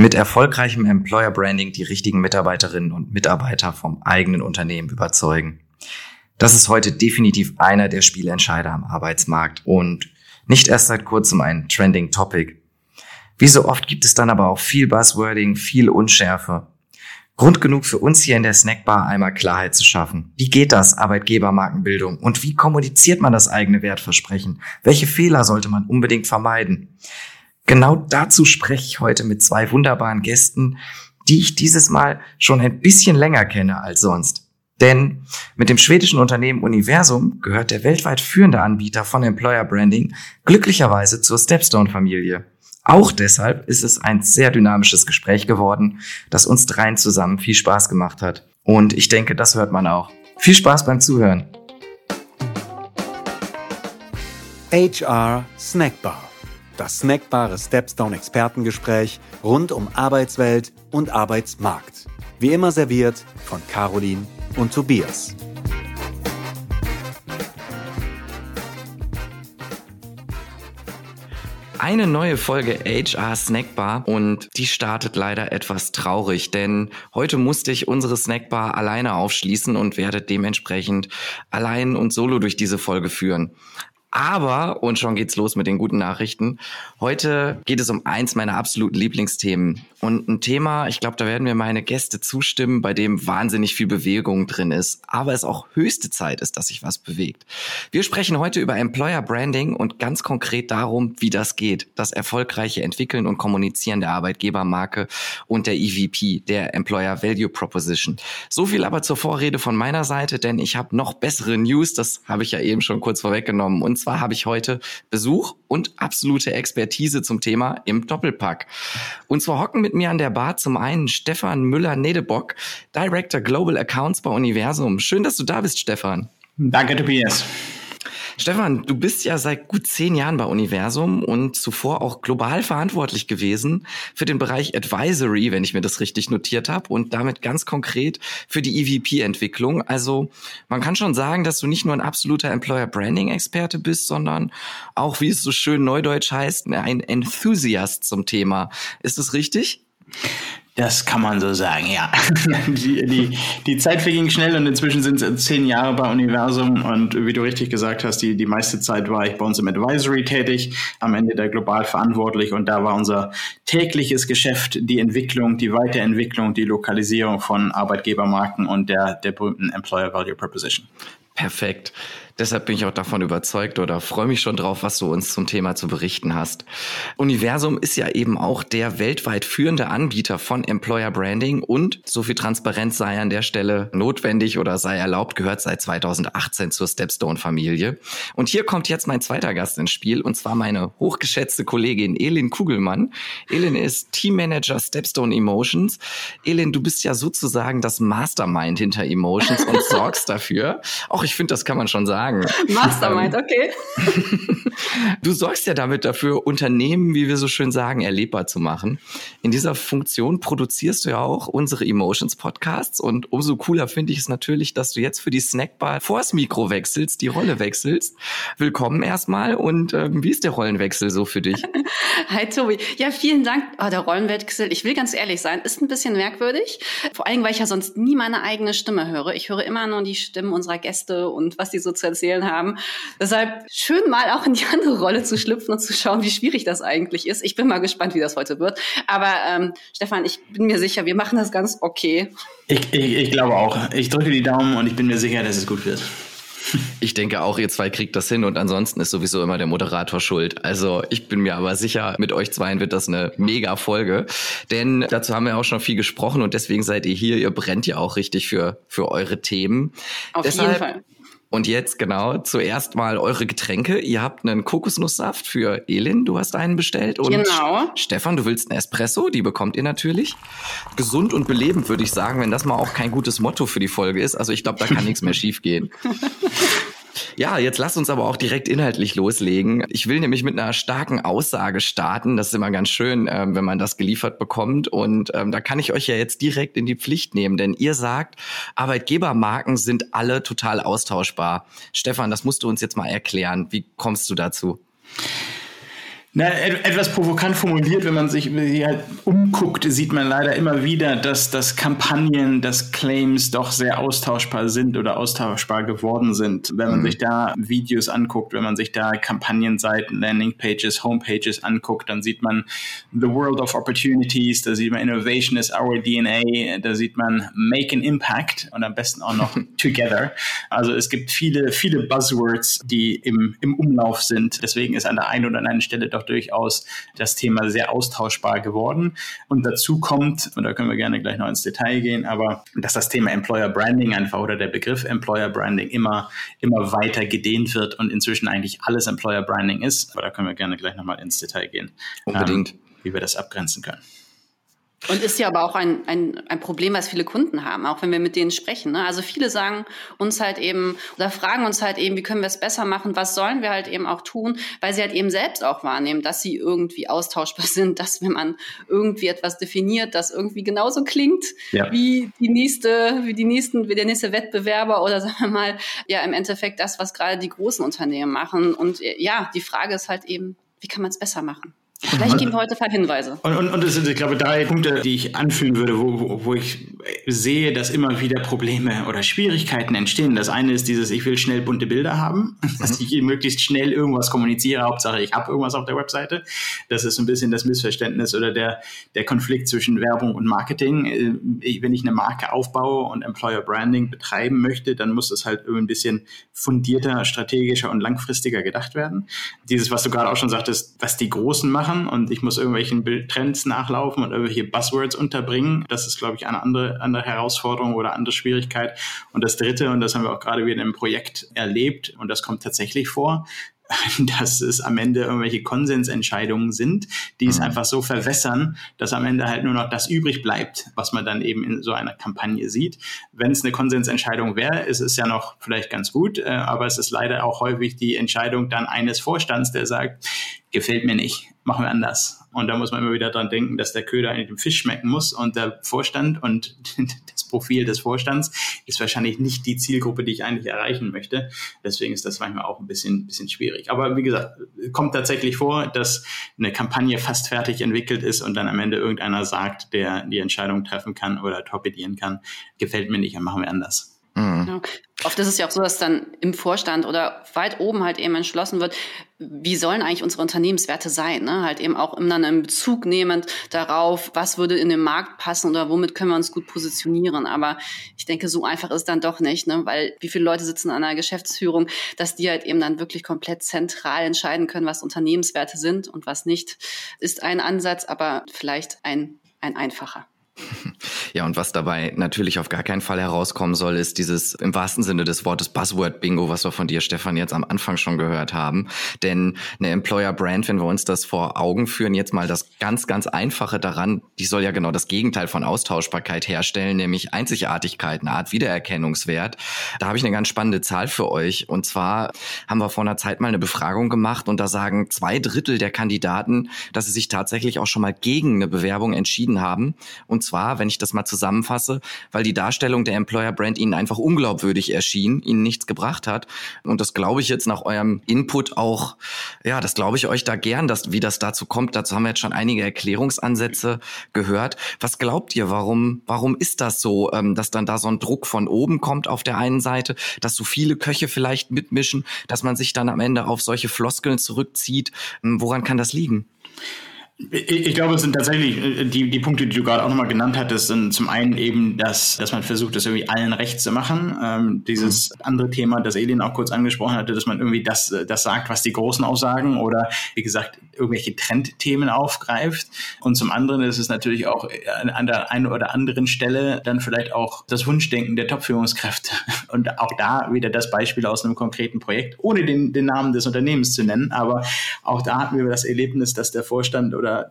mit erfolgreichem Employer Branding die richtigen Mitarbeiterinnen und Mitarbeiter vom eigenen Unternehmen überzeugen. Das ist heute definitiv einer der Spielentscheider am Arbeitsmarkt und nicht erst seit kurzem ein Trending Topic. Wie so oft gibt es dann aber auch viel Buzzwording, viel Unschärfe. Grund genug für uns hier in der Snackbar einmal Klarheit zu schaffen. Wie geht das, Arbeitgebermarkenbildung? Und wie kommuniziert man das eigene Wertversprechen? Welche Fehler sollte man unbedingt vermeiden? Genau dazu spreche ich heute mit zwei wunderbaren Gästen, die ich dieses Mal schon ein bisschen länger kenne als sonst. Denn mit dem schwedischen Unternehmen Universum gehört der weltweit führende Anbieter von Employer Branding glücklicherweise zur Stepstone-Familie. Auch deshalb ist es ein sehr dynamisches Gespräch geworden, das uns dreien zusammen viel Spaß gemacht hat. Und ich denke, das hört man auch. Viel Spaß beim Zuhören. HR Snackbar das snackbare Stepstone Expertengespräch rund um Arbeitswelt und Arbeitsmarkt. Wie immer serviert von Caroline und Tobias. Eine neue Folge HR Snackbar und die startet leider etwas traurig, denn heute musste ich unsere Snackbar alleine aufschließen und werde dementsprechend allein und solo durch diese Folge führen. Aber, und schon geht's los mit den guten Nachrichten. Heute geht es um eins meiner absoluten Lieblingsthemen. Und ein Thema, ich glaube, da werden mir meine Gäste zustimmen, bei dem wahnsinnig viel Bewegung drin ist. Aber es auch höchste Zeit ist, dass sich was bewegt. Wir sprechen heute über Employer Branding und ganz konkret darum, wie das geht. Das erfolgreiche Entwickeln und Kommunizieren der Arbeitgebermarke und der EVP, der Employer Value Proposition. So viel aber zur Vorrede von meiner Seite, denn ich habe noch bessere News. Das habe ich ja eben schon kurz vorweggenommen. Und zwar habe ich heute Besuch und absolute Expertise zum Thema im Doppelpack. Und zwar hocken mit mir an der Bar zum einen Stefan Müller-Nedebock, Director Global Accounts bei Universum. Schön, dass du da bist, Stefan. Danke, Tobias. Stefan, du bist ja seit gut zehn Jahren bei Universum und zuvor auch global verantwortlich gewesen für den Bereich Advisory, wenn ich mir das richtig notiert habe, und damit ganz konkret für die EVP-Entwicklung. Also man kann schon sagen, dass du nicht nur ein absoluter Employer Branding-Experte bist, sondern auch, wie es so schön neudeutsch heißt, ein Enthusiast zum Thema. Ist das richtig? Das kann man so sagen, ja. Die, die, die Zeit verging schnell und inzwischen sind es zehn Jahre bei Universum und wie du richtig gesagt hast, die, die meiste Zeit war ich bei uns im Advisory tätig, am Ende da global verantwortlich und da war unser tägliches Geschäft die Entwicklung, die Weiterentwicklung, die Lokalisierung von Arbeitgebermarken und der, der berühmten Employer Value Proposition. Perfekt. Deshalb bin ich auch davon überzeugt oder freue mich schon drauf, was du uns zum Thema zu berichten hast. Universum ist ja eben auch der weltweit führende Anbieter von Employer Branding und so viel Transparenz sei an der Stelle notwendig oder sei erlaubt, gehört seit 2018 zur Stepstone-Familie. Und hier kommt jetzt mein zweiter Gast ins Spiel und zwar meine hochgeschätzte Kollegin Elin Kugelmann. Elin ist Teammanager Stepstone Emotions. Elin, du bist ja sozusagen das Mastermind hinter Emotions und sorgst dafür. Auch ich finde, das kann man schon sagen sagen. Mastermind, ähm, okay. du sorgst ja damit dafür, Unternehmen, wie wir so schön sagen, erlebbar zu machen. In dieser Funktion produzierst du ja auch unsere Emotions Podcasts und umso cooler finde ich es natürlich, dass du jetzt für die Snackbar vors Mikro wechselst, die Rolle wechselst. Willkommen erstmal und ähm, wie ist der Rollenwechsel so für dich? Hi Tobi. Ja, vielen Dank. Oh, der Rollenwechsel, ich will ganz ehrlich sein, ist ein bisschen merkwürdig. Vor allem, weil ich ja sonst nie meine eigene Stimme höre. Ich höre immer nur die Stimmen unserer Gäste und was die so zu erzählen haben. Deshalb schön mal auch in die andere Rolle zu schlüpfen und zu schauen, wie schwierig das eigentlich ist. Ich bin mal gespannt, wie das heute wird. Aber ähm, Stefan, ich bin mir sicher, wir machen das ganz okay. Ich, ich, ich glaube auch. Ich drücke die Daumen und ich bin mir sicher, dass es gut wird. Ich denke auch, ihr zwei kriegt das hin und ansonsten ist sowieso immer der Moderator schuld. Also ich bin mir aber sicher, mit euch zweien wird das eine mega Folge. Denn dazu haben wir auch schon viel gesprochen und deswegen seid ihr hier. Ihr brennt ja auch richtig für, für eure Themen. Auf Deshalb, jeden Fall. Und jetzt genau zuerst mal eure Getränke. Ihr habt einen Kokosnusssaft für Elin, du hast einen bestellt. Und genau. Stefan, du willst einen Espresso, die bekommt ihr natürlich. Gesund und belebend würde ich sagen, wenn das mal auch kein gutes Motto für die Folge ist. Also ich glaube, da kann nichts mehr schiefgehen. Ja, jetzt lasst uns aber auch direkt inhaltlich loslegen. Ich will nämlich mit einer starken Aussage starten. Das ist immer ganz schön, ähm, wenn man das geliefert bekommt. Und ähm, da kann ich euch ja jetzt direkt in die Pflicht nehmen, denn ihr sagt, Arbeitgebermarken sind alle total austauschbar. Stefan, das musst du uns jetzt mal erklären. Wie kommst du dazu? Na, etwas provokant formuliert, wenn man sich halt umguckt, sieht man leider immer wieder, dass, dass Kampagnen, dass Claims doch sehr austauschbar sind oder austauschbar geworden sind. Wenn man mhm. sich da Videos anguckt, wenn man sich da Kampagnenseiten, Landingpages, Homepages anguckt, dann sieht man The World of Opportunities, da sieht man Innovation is our DNA, da sieht man Make an Impact und am besten auch noch Together. Also es gibt viele, viele Buzzwords, die im, im Umlauf sind. Deswegen ist an der einen oder anderen Stelle doch durchaus das Thema sehr austauschbar geworden. Und dazu kommt, und da können wir gerne gleich noch ins Detail gehen, aber dass das Thema Employer Branding einfach oder der Begriff Employer Branding immer, immer weiter gedehnt wird und inzwischen eigentlich alles Employer Branding ist. Aber da können wir gerne gleich nochmal ins Detail gehen. Unbedingt. Ähm, wie wir das abgrenzen können. Und ist ja aber auch ein, ein, ein Problem, was viele Kunden haben, auch wenn wir mit denen sprechen. Ne? Also viele sagen uns halt eben oder fragen uns halt eben, wie können wir es besser machen, was sollen wir halt eben auch tun, weil sie halt eben selbst auch wahrnehmen, dass sie irgendwie austauschbar sind, dass wenn man irgendwie etwas definiert, das irgendwie genauso klingt ja. wie die nächste, wie die nächsten, wie der nächste Wettbewerber oder sagen wir mal, ja im Endeffekt das, was gerade die großen Unternehmen machen. Und ja, die Frage ist halt eben, wie kann man es besser machen? Vielleicht geben wir heute ein paar Hinweise. Und, und, und es sind, ich glaube, drei Punkte, die ich anführen würde, wo, wo, wo ich sehe, dass immer wieder Probleme oder Schwierigkeiten entstehen. Das eine ist dieses, ich will schnell bunte Bilder haben, dass mhm. ich möglichst schnell irgendwas kommuniziere. Hauptsache, ich habe irgendwas auf der Webseite. Das ist ein bisschen das Missverständnis oder der, der Konflikt zwischen Werbung und Marketing. Äh, wenn ich eine Marke aufbaue und Employer Branding betreiben möchte, dann muss es halt irgendwie ein bisschen fundierter, strategischer und langfristiger gedacht werden. Dieses, was du gerade auch schon sagtest, was die Großen machen, und ich muss irgendwelchen Bildtrends nachlaufen und irgendwelche Buzzwords unterbringen. Das ist, glaube ich, eine andere, andere Herausforderung oder andere Schwierigkeit. Und das Dritte, und das haben wir auch gerade wieder im Projekt erlebt, und das kommt tatsächlich vor, dass es am Ende irgendwelche Konsensentscheidungen sind, die mhm. es einfach so verwässern, dass am Ende halt nur noch das übrig bleibt, was man dann eben in so einer Kampagne sieht. Wenn es eine Konsensentscheidung wäre, ist es ja noch vielleicht ganz gut, äh, aber es ist leider auch häufig die Entscheidung dann eines Vorstands, der sagt, gefällt mir nicht, machen wir anders. Und da muss man immer wieder dran denken, dass der Köder in dem Fisch schmecken muss und der Vorstand und das Profil des Vorstands ist wahrscheinlich nicht die Zielgruppe, die ich eigentlich erreichen möchte. Deswegen ist das manchmal auch ein bisschen, bisschen schwierig. Aber wie gesagt, kommt tatsächlich vor, dass eine Kampagne fast fertig entwickelt ist und dann am Ende irgendeiner sagt, der die Entscheidung treffen kann oder torpedieren kann, gefällt mir nicht, dann machen wir anders. Mhm. Genau. Oft ist es ja auch so, dass dann im Vorstand oder weit oben halt eben entschlossen wird, wie sollen eigentlich unsere Unternehmenswerte sein? Ne? Halt eben auch immer einen Bezug nehmend darauf, was würde in den Markt passen oder womit können wir uns gut positionieren. Aber ich denke, so einfach ist dann doch nicht, ne? weil wie viele Leute sitzen an einer Geschäftsführung, dass die halt eben dann wirklich komplett zentral entscheiden können, was Unternehmenswerte sind und was nicht, ist ein Ansatz, aber vielleicht ein, ein einfacher. Ja, und was dabei natürlich auf gar keinen Fall herauskommen soll, ist dieses im wahrsten Sinne des Wortes Buzzword-Bingo, was wir von dir, Stefan, jetzt am Anfang schon gehört haben. Denn eine Employer-Brand, wenn wir uns das vor Augen führen, jetzt mal das ganz, ganz Einfache daran, die soll ja genau das Gegenteil von Austauschbarkeit herstellen, nämlich Einzigartigkeit, eine Art Wiedererkennungswert. Da habe ich eine ganz spannende Zahl für euch. Und zwar haben wir vor einer Zeit mal eine Befragung gemacht und da sagen zwei Drittel der Kandidaten, dass sie sich tatsächlich auch schon mal gegen eine Bewerbung entschieden haben. Und zwar, wenn ich das mal zusammenfasse, weil die Darstellung der Employer Brand ihnen einfach unglaubwürdig erschien, ihnen nichts gebracht hat. Und das glaube ich jetzt nach eurem Input auch, ja, das glaube ich euch da gern, dass, wie das dazu kommt. Dazu haben wir jetzt schon einige Erklärungsansätze gehört. Was glaubt ihr, warum, warum ist das so, ähm, dass dann da so ein Druck von oben kommt auf der einen Seite, dass so viele Köche vielleicht mitmischen, dass man sich dann am Ende auf solche Floskeln zurückzieht? Ähm, woran kann das liegen? Ich glaube, es sind tatsächlich äh, die, die Punkte, die du gerade auch nochmal genannt hattest, sind zum einen eben, dass, dass man versucht, das irgendwie allen recht zu machen. Ähm, dieses andere Thema, das Elin auch kurz angesprochen hatte, dass man irgendwie das, das sagt, was die Großen auch sagen oder wie gesagt, irgendwelche Trendthemen aufgreift. Und zum anderen ist es natürlich auch an der einen oder anderen Stelle dann vielleicht auch das Wunschdenken der Top-Führungskräfte. Und auch da wieder das Beispiel aus einem konkreten Projekt, ohne den, den Namen des Unternehmens zu nennen. Aber auch da hatten wir das Erlebnis, dass der Vorstand oder oder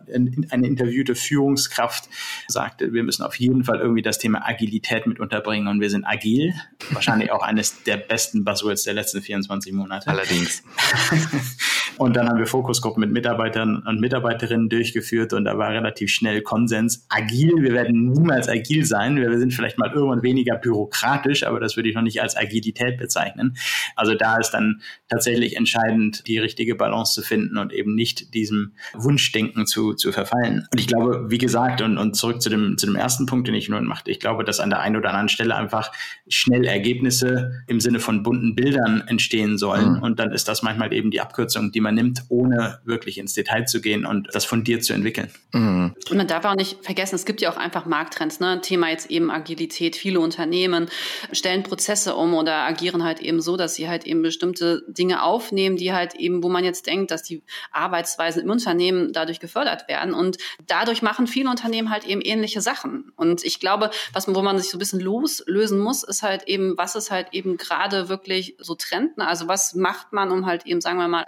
eine interviewte Führungskraft sagte, wir müssen auf jeden Fall irgendwie das Thema Agilität mit unterbringen und wir sind agil. Wahrscheinlich auch eines der besten Buzzwords der letzten 24 Monate. Allerdings. Und dann haben wir Fokusgruppen mit Mitarbeitern und Mitarbeiterinnen durchgeführt und da war relativ schnell Konsens. Agil, wir werden niemals agil sein. Wir sind vielleicht mal irgendwann weniger bürokratisch, aber das würde ich noch nicht als Agilität bezeichnen. Also da ist dann tatsächlich entscheidend, die richtige Balance zu finden und eben nicht diesem Wunschdenken zu, zu verfallen. Und ich glaube, wie gesagt, und, und zurück zu dem, zu dem ersten Punkt, den ich nun machte, ich glaube, dass an der einen oder anderen Stelle einfach schnell Ergebnisse im Sinne von bunten Bildern entstehen sollen. Mhm. Und dann ist das manchmal eben die Abkürzung, die man nimmt, ohne wirklich ins Detail zu gehen und das von dir zu entwickeln. Mhm. Und man darf auch nicht vergessen, es gibt ja auch einfach Markttrends. Ne? Thema jetzt eben Agilität. Viele Unternehmen stellen Prozesse um oder agieren halt eben so, dass sie halt eben bestimmte Dinge aufnehmen, die halt eben, wo man jetzt denkt, dass die Arbeitsweisen im Unternehmen dadurch gefördert werden. Und dadurch machen viele Unternehmen halt eben ähnliche Sachen. Und ich glaube, was, wo man sich so ein bisschen loslösen muss, ist halt eben, was ist halt eben gerade wirklich so Trenden? Also was macht man, um halt eben, sagen wir mal,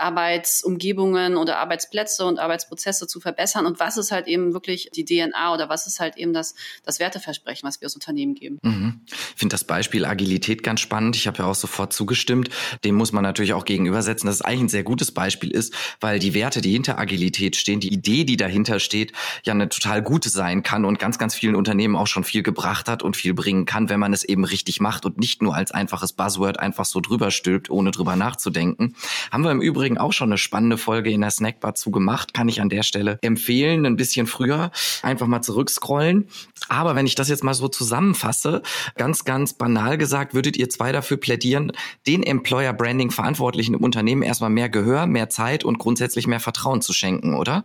Arbeitsumgebungen oder Arbeitsplätze und Arbeitsprozesse zu verbessern? Und was ist halt eben wirklich die DNA oder was ist halt eben das, das Werteversprechen, was wir als Unternehmen geben? Mhm. Ich finde das Beispiel Agilität ganz spannend. Ich habe ja auch sofort zugestimmt. Dem muss man natürlich auch gegenübersetzen, dass es eigentlich ein sehr gutes Beispiel ist, weil die Werte, die hinter Agilität stehen, die Idee, die dahinter steht, ja eine total gute sein kann und ganz, ganz vielen Unternehmen auch schon viel gebracht hat und viel bringen kann, wenn man es eben richtig macht und nicht nur als einfaches Buzzword einfach so drüber stülpt, ohne drüber nachzudenken. Haben wir im Übrigen auch schon eine spannende Folge in der Snackbar zu gemacht, kann ich an der Stelle empfehlen, ein bisschen früher einfach mal zurückscrollen. Aber wenn ich das jetzt mal so zusammenfasse, ganz, ganz banal gesagt, würdet ihr zwei dafür plädieren, den Employer Branding Verantwortlichen im Unternehmen erstmal mehr Gehör, mehr Zeit und grundsätzlich mehr Vertrauen zu schenken, oder?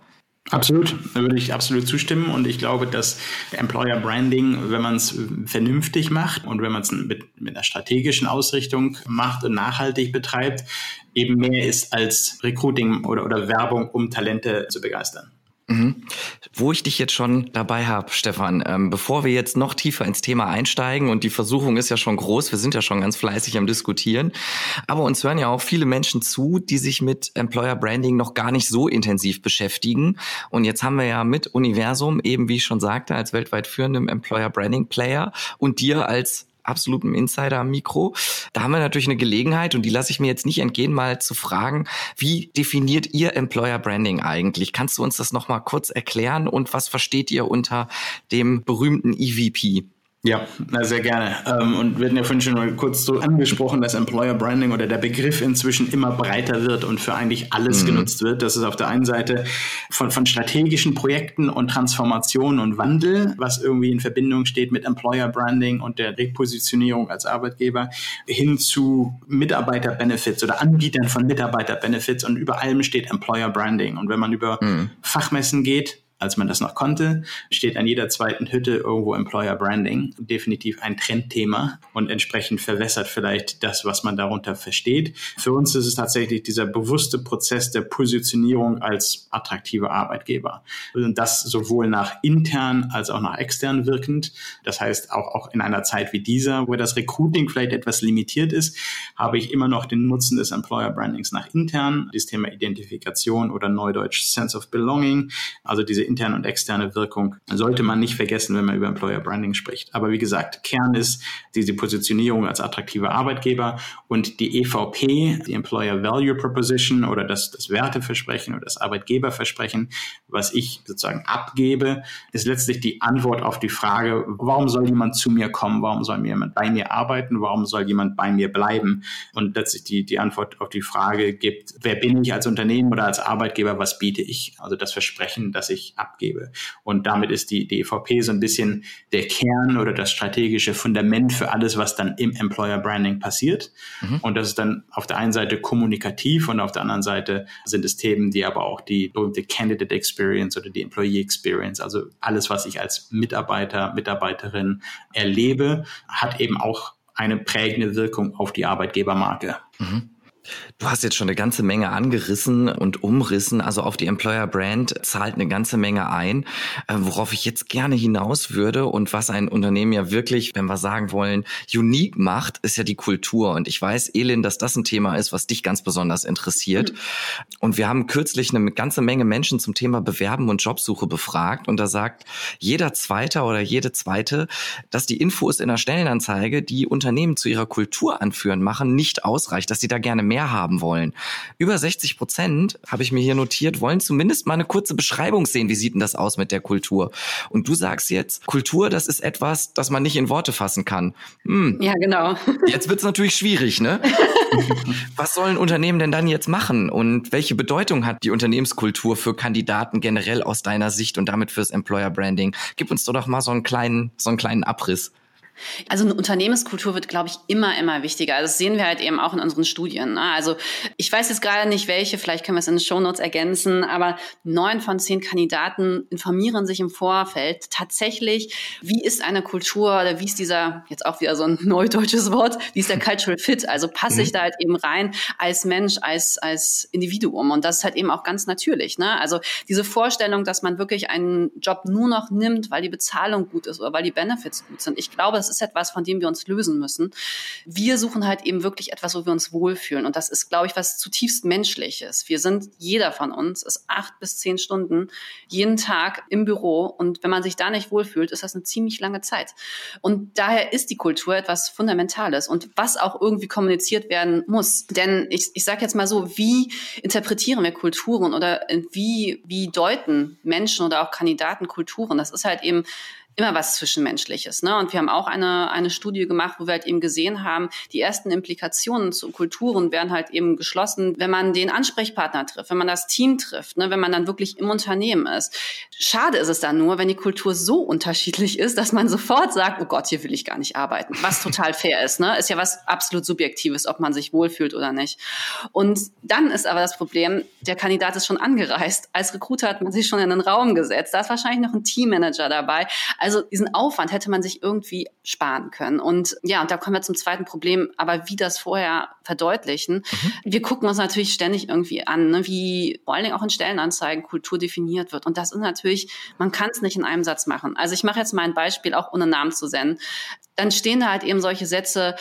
Absolut, da würde ich absolut zustimmen und ich glaube, dass Employer Branding, wenn man es vernünftig macht und wenn man es mit, mit einer strategischen Ausrichtung macht und nachhaltig betreibt, eben mehr ist als Recruiting oder, oder Werbung, um Talente zu begeistern. Wo ich dich jetzt schon dabei habe, Stefan, ähm, bevor wir jetzt noch tiefer ins Thema einsteigen und die Versuchung ist ja schon groß, wir sind ja schon ganz fleißig am Diskutieren, aber uns hören ja auch viele Menschen zu, die sich mit Employer Branding noch gar nicht so intensiv beschäftigen. Und jetzt haben wir ja mit Universum eben, wie ich schon sagte, als weltweit führendem Employer Branding Player und dir als absolutem Insider am Mikro. Da haben wir natürlich eine Gelegenheit und die lasse ich mir jetzt nicht entgehen, mal zu fragen, wie definiert ihr Employer Branding eigentlich? Kannst du uns das nochmal kurz erklären und was versteht ihr unter dem berühmten EVP? Ja, sehr gerne. Ähm, und wir hatten ja vorhin schon mal kurz so angesprochen, dass Employer Branding oder der Begriff inzwischen immer breiter wird und für eigentlich alles mhm. genutzt wird. Das ist auf der einen Seite von, von strategischen Projekten und Transformation und Wandel, was irgendwie in Verbindung steht mit Employer Branding und der Repositionierung als Arbeitgeber, hin zu Mitarbeiter-Benefits oder Anbietern von Mitarbeiter-Benefits und über allem steht Employer Branding. Und wenn man über mhm. Fachmessen geht, als man das noch konnte, steht an jeder zweiten Hütte irgendwo Employer Branding. Definitiv ein Trendthema und entsprechend verwässert vielleicht das, was man darunter versteht. Für uns ist es tatsächlich dieser bewusste Prozess der Positionierung als attraktiver Arbeitgeber. Und das sowohl nach intern als auch nach extern wirkend. Das heißt, auch, auch in einer Zeit wie dieser, wo das Recruiting vielleicht etwas limitiert ist, habe ich immer noch den Nutzen des Employer Brandings nach intern. Das Thema Identifikation oder Neudeutsch Sense of Belonging. Also diese interne und externe Wirkung sollte man nicht vergessen, wenn man über Employer Branding spricht. Aber wie gesagt, Kern ist diese Positionierung als attraktiver Arbeitgeber und die EVP, die Employer Value Proposition oder das, das Werteversprechen oder das Arbeitgeberversprechen, was ich sozusagen abgebe, ist letztlich die Antwort auf die Frage, warum soll jemand zu mir kommen? Warum soll jemand bei mir arbeiten? Warum soll jemand bei mir bleiben? Und letztlich die, die Antwort auf die Frage gibt, wer bin ich als Unternehmen oder als Arbeitgeber? Was biete ich? Also das Versprechen, dass ich abgebe. Und damit ist die, die EVP so ein bisschen der Kern oder das strategische Fundament für alles, was dann im Employer Branding passiert. Mhm. Und das ist dann auf der einen Seite kommunikativ und auf der anderen Seite sind es Themen, die aber auch die berühmte Candidate Experience oder die Employee Experience, also alles, was ich als Mitarbeiter, Mitarbeiterin erlebe, hat eben auch eine prägende Wirkung auf die Arbeitgebermarke. Mhm. Du hast jetzt schon eine ganze Menge angerissen und umrissen. Also auf die Employer Brand zahlt eine ganze Menge ein. Äh, worauf ich jetzt gerne hinaus würde und was ein Unternehmen ja wirklich, wenn wir sagen wollen, unique macht, ist ja die Kultur. Und ich weiß, Elin, dass das ein Thema ist, was dich ganz besonders interessiert. Mhm. Und wir haben kürzlich eine ganze Menge Menschen zum Thema Bewerben und Jobsuche befragt. Und da sagt jeder Zweite oder jede Zweite, dass die Infos in der Stellenanzeige, die Unternehmen zu ihrer Kultur anführen machen, nicht ausreicht, dass sie da gerne mehr mehr haben wollen. Über 60 Prozent, habe ich mir hier notiert, wollen zumindest mal eine kurze Beschreibung sehen. Wie sieht denn das aus mit der Kultur? Und du sagst jetzt, Kultur, das ist etwas, das man nicht in Worte fassen kann. Hm. Ja, genau. Jetzt wird's natürlich schwierig, ne? Was sollen Unternehmen denn dann jetzt machen? Und welche Bedeutung hat die Unternehmenskultur für Kandidaten generell aus deiner Sicht und damit fürs Employer Branding? Gib uns doch mal so einen kleinen, so einen kleinen Abriss. Also eine Unternehmenskultur wird, glaube ich, immer, immer wichtiger. Also das sehen wir halt eben auch in unseren Studien. Ne? Also ich weiß jetzt gerade nicht welche, vielleicht können wir es in den Shownotes ergänzen, aber neun von zehn Kandidaten informieren sich im Vorfeld tatsächlich, wie ist eine Kultur oder wie ist dieser, jetzt auch wieder so ein neudeutsches Wort, wie ist der Cultural Fit? Also passe ich mhm. da halt eben rein als Mensch, als, als Individuum. Und das ist halt eben auch ganz natürlich. Ne? Also diese Vorstellung, dass man wirklich einen Job nur noch nimmt, weil die Bezahlung gut ist oder weil die Benefits gut sind. Ich glaube, das ist etwas, von dem wir uns lösen müssen. Wir suchen halt eben wirklich etwas, wo wir uns wohlfühlen. Und das ist, glaube ich, was zutiefst Menschliches. Wir sind, jeder von uns ist acht bis zehn Stunden jeden Tag im Büro. Und wenn man sich da nicht wohlfühlt, ist das eine ziemlich lange Zeit. Und daher ist die Kultur etwas Fundamentales und was auch irgendwie kommuniziert werden muss. Denn ich, ich sage jetzt mal so, wie interpretieren wir Kulturen oder wie, wie deuten Menschen oder auch Kandidaten Kulturen? Das ist halt eben immer was Zwischenmenschliches. Ne? Und wir haben auch eine, eine Studie gemacht, wo wir halt eben gesehen haben, die ersten Implikationen zu Kulturen werden halt eben geschlossen, wenn man den Ansprechpartner trifft, wenn man das Team trifft, ne? wenn man dann wirklich im Unternehmen ist. Schade ist es dann nur, wenn die Kultur so unterschiedlich ist, dass man sofort sagt, oh Gott, hier will ich gar nicht arbeiten. Was total fair ist. Ne? Ist ja was absolut Subjektives, ob man sich wohlfühlt oder nicht. Und dann ist aber das Problem, der Kandidat ist schon angereist. Als Recruiter hat man sich schon in den Raum gesetzt. Da ist wahrscheinlich noch ein Teammanager dabei. Also diesen Aufwand hätte man sich irgendwie sparen können. Und ja, und da kommen wir zum zweiten Problem, aber wie das vorher verdeutlichen. Mhm. Wir gucken uns natürlich ständig irgendwie an, ne, wie vor allen Dingen auch in Stellenanzeigen Kultur definiert wird. Und das ist natürlich, man kann es nicht in einem Satz machen. Also ich mache jetzt mal ein Beispiel, auch ohne Namen zu senden. Dann stehen da halt eben solche Sätze,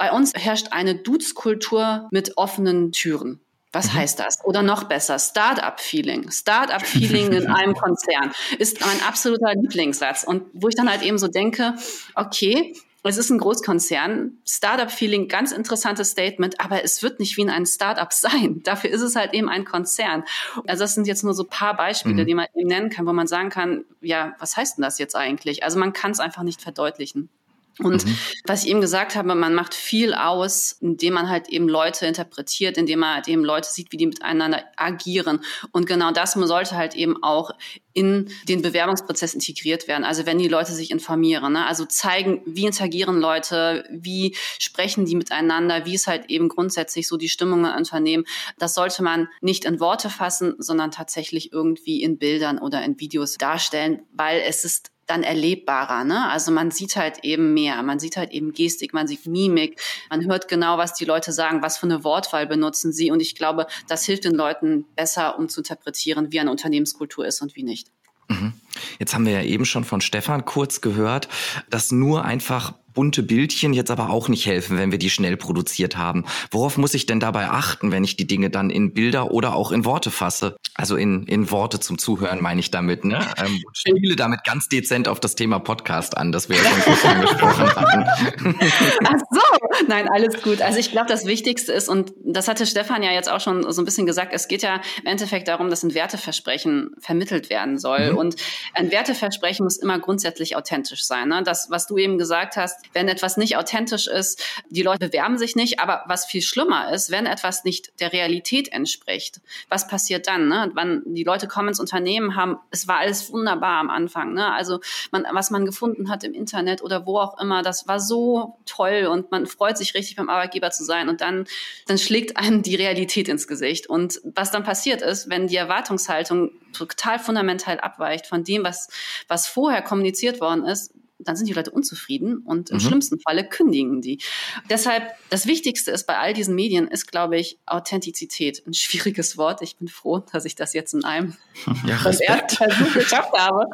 bei uns herrscht eine Dutzkultur mit offenen Türen. Was mhm. heißt das? Oder noch besser, Startup-Feeling. Startup-Feeling in einem Konzern ist mein absoluter Lieblingssatz. Und wo ich dann halt eben so denke, okay, es ist ein Großkonzern, Startup-Feeling, ganz interessantes Statement, aber es wird nicht wie in einem Startup sein. Dafür ist es halt eben ein Konzern. Also das sind jetzt nur so paar Beispiele, mhm. die man eben nennen kann, wo man sagen kann, ja, was heißt denn das jetzt eigentlich? Also man kann es einfach nicht verdeutlichen. Und mhm. was ich eben gesagt habe, man macht viel aus, indem man halt eben Leute interpretiert, indem man halt eben Leute sieht, wie die miteinander agieren. Und genau das sollte halt eben auch in den Bewerbungsprozess integriert werden. Also wenn die Leute sich informieren, ne? also zeigen, wie interagieren Leute, wie sprechen die miteinander, wie ist halt eben grundsätzlich so die Stimmung im Unternehmen. Das sollte man nicht in Worte fassen, sondern tatsächlich irgendwie in Bildern oder in Videos darstellen, weil es ist dann erlebbarer. Ne? Also man sieht halt eben mehr, man sieht halt eben Gestik, man sieht Mimik, man hört genau, was die Leute sagen, was für eine Wortwahl benutzen sie. Und ich glaube, das hilft den Leuten besser, um zu interpretieren, wie eine Unternehmenskultur ist und wie nicht. Mhm. Jetzt haben wir ja eben schon von Stefan kurz gehört, dass nur einfach bunte Bildchen jetzt aber auch nicht helfen, wenn wir die schnell produziert haben. Worauf muss ich denn dabei achten, wenn ich die Dinge dann in Bilder oder auch in Worte fasse? Also in, in Worte zum Zuhören meine ich damit. Ne? Ähm, spiele damit ganz dezent auf das Thema Podcast an, das wir ja schon kurz angesprochen hatten. Ach so, nein, alles gut. Also ich glaube, das Wichtigste ist, und das hatte Stefan ja jetzt auch schon so ein bisschen gesagt, es geht ja im Endeffekt darum, dass ein Werteversprechen vermittelt werden soll. Mhm. Und ein Werteversprechen muss immer grundsätzlich authentisch sein. Ne? Das, was du eben gesagt hast, wenn etwas nicht authentisch ist, die Leute bewerben sich nicht, aber was viel schlimmer ist, wenn etwas nicht der Realität entspricht, was passiert dann? Ne? Wann die Leute kommen ins Unternehmen, haben, es war alles wunderbar am Anfang, ne? also man, was man gefunden hat im Internet oder wo auch immer, das war so toll und man freut sich richtig beim Arbeitgeber zu sein und dann, dann schlägt einem die Realität ins Gesicht und was dann passiert ist, wenn die Erwartungshaltung total fundamental abweicht von dem, was, was vorher kommuniziert worden ist, dann sind die Leute unzufrieden und im mhm. schlimmsten Falle kündigen die. Deshalb, das Wichtigste ist bei all diesen Medien, ist, glaube ich, Authentizität. Ein schwieriges Wort. Ich bin froh, dass ich das jetzt in einem ja, ersten Versuch geschafft habe.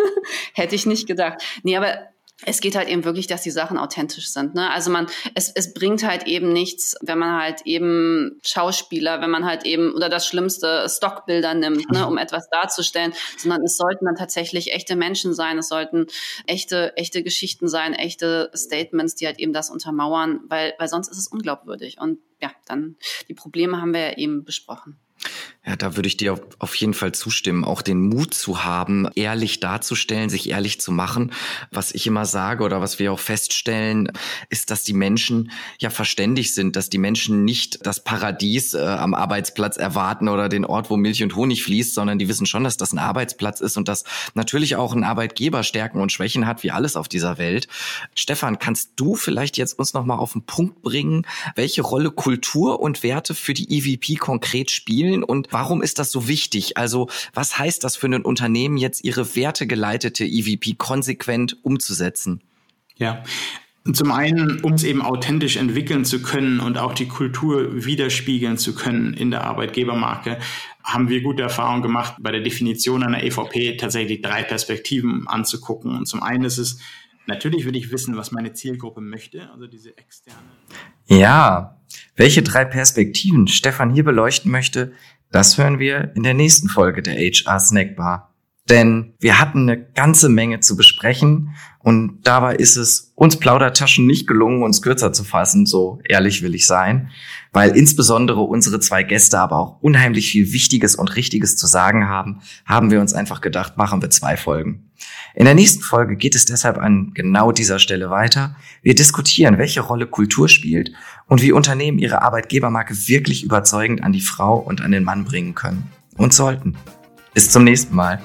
Hätte ich nicht gedacht. Nee, aber es geht halt eben wirklich, dass die Sachen authentisch sind. Ne? Also man, es, es bringt halt eben nichts, wenn man halt eben Schauspieler, wenn man halt eben oder das Schlimmste Stockbilder nimmt, ne, um etwas darzustellen, sondern es sollten dann tatsächlich echte Menschen sein, es sollten echte, echte Geschichten sein, echte Statements, die halt eben das untermauern, weil, weil sonst ist es unglaubwürdig. Und ja, dann die Probleme haben wir ja eben besprochen. Ja, da würde ich dir auf jeden Fall zustimmen, auch den Mut zu haben, ehrlich darzustellen, sich ehrlich zu machen. Was ich immer sage oder was wir auch feststellen, ist, dass die Menschen ja verständig sind, dass die Menschen nicht das Paradies äh, am Arbeitsplatz erwarten oder den Ort, wo Milch und Honig fließt, sondern die wissen schon, dass das ein Arbeitsplatz ist und dass natürlich auch ein Arbeitgeber Stärken und Schwächen hat, wie alles auf dieser Welt. Stefan, kannst du vielleicht jetzt uns nochmal auf den Punkt bringen, welche Rolle Kultur und Werte für die EVP konkret spielen und Warum ist das so wichtig? Also was heißt das für ein Unternehmen jetzt, ihre wertegeleitete EVP konsequent umzusetzen? Ja, zum einen, um es eben authentisch entwickeln zu können und auch die Kultur widerspiegeln zu können in der Arbeitgebermarke, haben wir gute Erfahrungen gemacht, bei der Definition einer EVP tatsächlich drei Perspektiven anzugucken. Und zum einen ist es, natürlich will ich wissen, was meine Zielgruppe möchte, also diese externe. Ja, welche drei Perspektiven Stefan hier beleuchten möchte, das hören wir in der nächsten Folge der HR Snackbar. Denn wir hatten eine ganze Menge zu besprechen und dabei ist es uns Plaudertaschen nicht gelungen, uns kürzer zu fassen, so ehrlich will ich sein, weil insbesondere unsere zwei Gäste aber auch unheimlich viel Wichtiges und Richtiges zu sagen haben, haben wir uns einfach gedacht, machen wir zwei Folgen. In der nächsten Folge geht es deshalb an genau dieser Stelle weiter. Wir diskutieren, welche Rolle Kultur spielt und wie Unternehmen ihre Arbeitgebermarke wirklich überzeugend an die Frau und an den Mann bringen können und sollten. Bis zum nächsten Mal.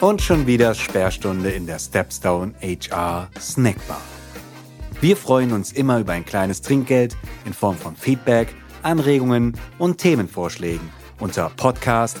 Und schon wieder Sperrstunde in der Stepstone HR Snackbar. Wir freuen uns immer über ein kleines Trinkgeld in Form von Feedback, Anregungen und Themenvorschlägen unter podcast